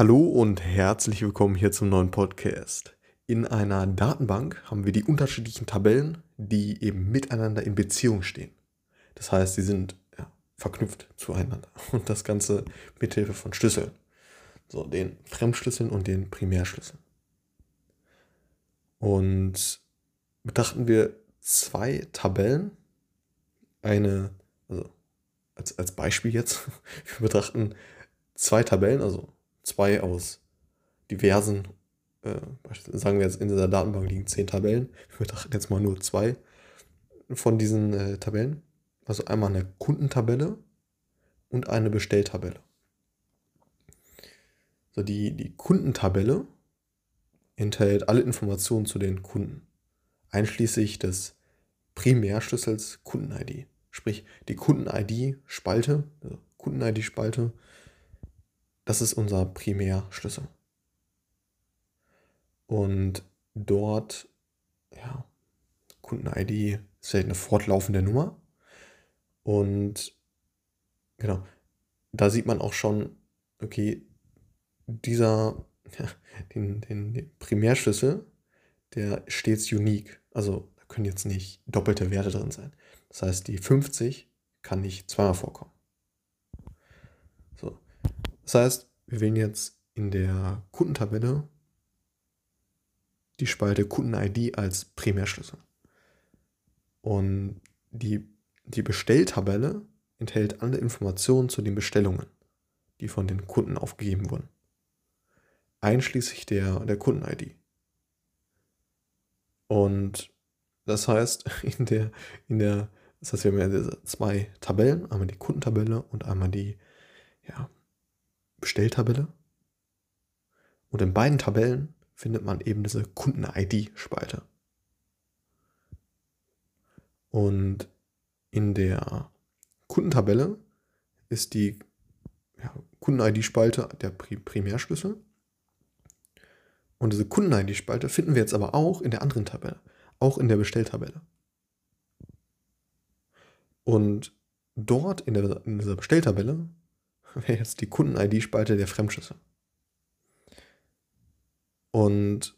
Hallo und herzlich willkommen hier zum neuen Podcast. In einer Datenbank haben wir die unterschiedlichen Tabellen, die eben miteinander in Beziehung stehen. Das heißt, sie sind ja, verknüpft zueinander und das Ganze mithilfe von Schlüsseln. So, den Fremdschlüsseln und den Primärschlüsseln. Und betrachten wir zwei Tabellen, eine, also als, als Beispiel jetzt, wir betrachten zwei Tabellen, also zwei aus diversen, äh, sagen wir jetzt in dieser Datenbank liegen zehn Tabellen. Wir betrachten jetzt mal nur zwei von diesen äh, Tabellen. Also einmal eine Kundentabelle und eine Bestelltabelle. So, die, die Kundentabelle enthält alle Informationen zu den Kunden, einschließlich des Primärschlüssels Kunden-ID. Sprich, die Kunden-ID-Spalte, also Kunden-ID-Spalte das ist unser Primärschlüssel. Und dort, ja, Kunden-ID ist halt eine fortlaufende Nummer. Und genau, da sieht man auch schon, okay, dieser, ja, den, den, den Primärschlüssel, der stets unique. Also da können jetzt nicht doppelte Werte drin sein. Das heißt, die 50 kann nicht zweimal vorkommen. Das heißt, wir wählen jetzt in der Kundentabelle die Spalte Kunden-ID als Primärschlüssel. Und die, die Bestelltabelle enthält alle Informationen zu den Bestellungen, die von den Kunden aufgegeben wurden. Einschließlich der, der Kunden-ID. Und das heißt, in der, in der, das heißt, wir haben ja zwei Tabellen, einmal die Kundentabelle und einmal die ja, Bestelltabelle. Und in beiden Tabellen findet man eben diese Kunden-ID-Spalte. Und in der Kundentabelle ist die ja, Kunden-ID-Spalte der Primärschlüssel. Und diese Kunden-ID-Spalte finden wir jetzt aber auch in der anderen Tabelle, auch in der Bestelltabelle. Und dort in, der, in dieser Bestelltabelle wäre jetzt die Kunden-ID-Spalte der Fremdschlüssel. Und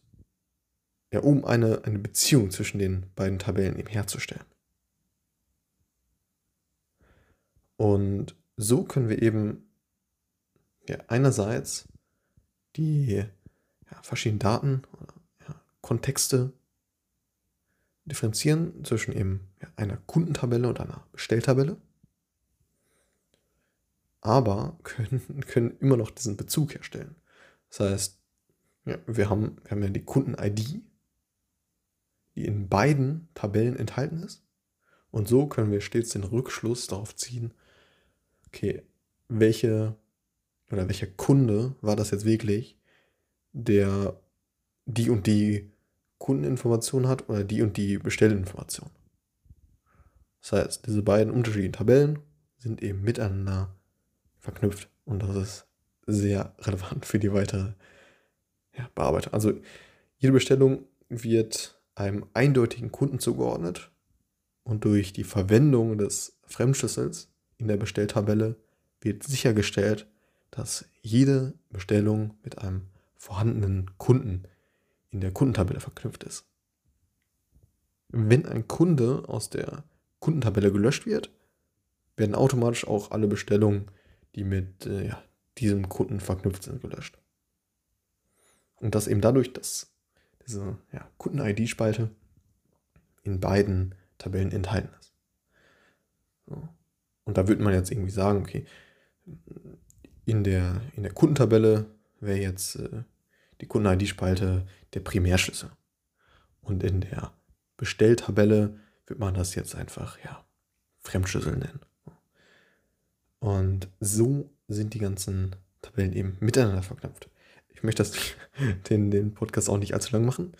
ja, um eine, eine Beziehung zwischen den beiden Tabellen eben herzustellen. Und so können wir eben ja, einerseits die ja, verschiedenen Daten oder ja, Kontexte differenzieren zwischen eben einer Kundentabelle und einer Bestelltabelle aber können, können immer noch diesen Bezug herstellen. Das heißt, ja, wir, haben, wir haben ja die Kunden-ID, die in beiden Tabellen enthalten ist. Und so können wir stets den Rückschluss darauf ziehen, okay, welche oder welcher Kunde war das jetzt wirklich, der die und die Kundeninformation hat oder die und die Bestellinformation. Das heißt, diese beiden unterschiedlichen Tabellen sind eben miteinander verknüpft. Und das ist sehr relevant für die weitere ja, Bearbeitung. Also jede Bestellung wird einem eindeutigen Kunden zugeordnet und durch die Verwendung des Fremdschlüssels in der Bestelltabelle wird sichergestellt, dass jede Bestellung mit einem vorhandenen Kunden in der Kundentabelle verknüpft ist. Wenn ein Kunde aus der Kundentabelle gelöscht wird, werden automatisch auch alle Bestellungen die mit äh, ja, diesem Kunden verknüpft sind, gelöscht. Und das eben dadurch, dass diese ja, Kunden-ID-Spalte in beiden Tabellen enthalten ist. So. Und da würde man jetzt irgendwie sagen, okay, in der, in der Kundentabelle wäre jetzt äh, die Kunden-ID-Spalte der Primärschlüssel. Und in der Bestelltabelle wird man das jetzt einfach, ja, Fremdschlüssel nennen. Und so sind die ganzen Tabellen eben miteinander verknüpft. Ich möchte das, den, den Podcast auch nicht allzu lang machen.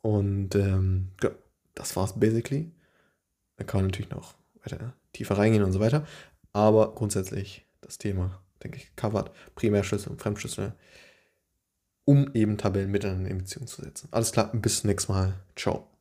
Und ähm, ja, das war's basically. Da kann man natürlich noch weiter tiefer reingehen und so weiter. Aber grundsätzlich das Thema, denke ich, covered. Primärschlüssel und Fremdschlüssel, um eben Tabellen miteinander in Beziehung zu setzen. Alles klar, bis zum nächsten Mal. Ciao.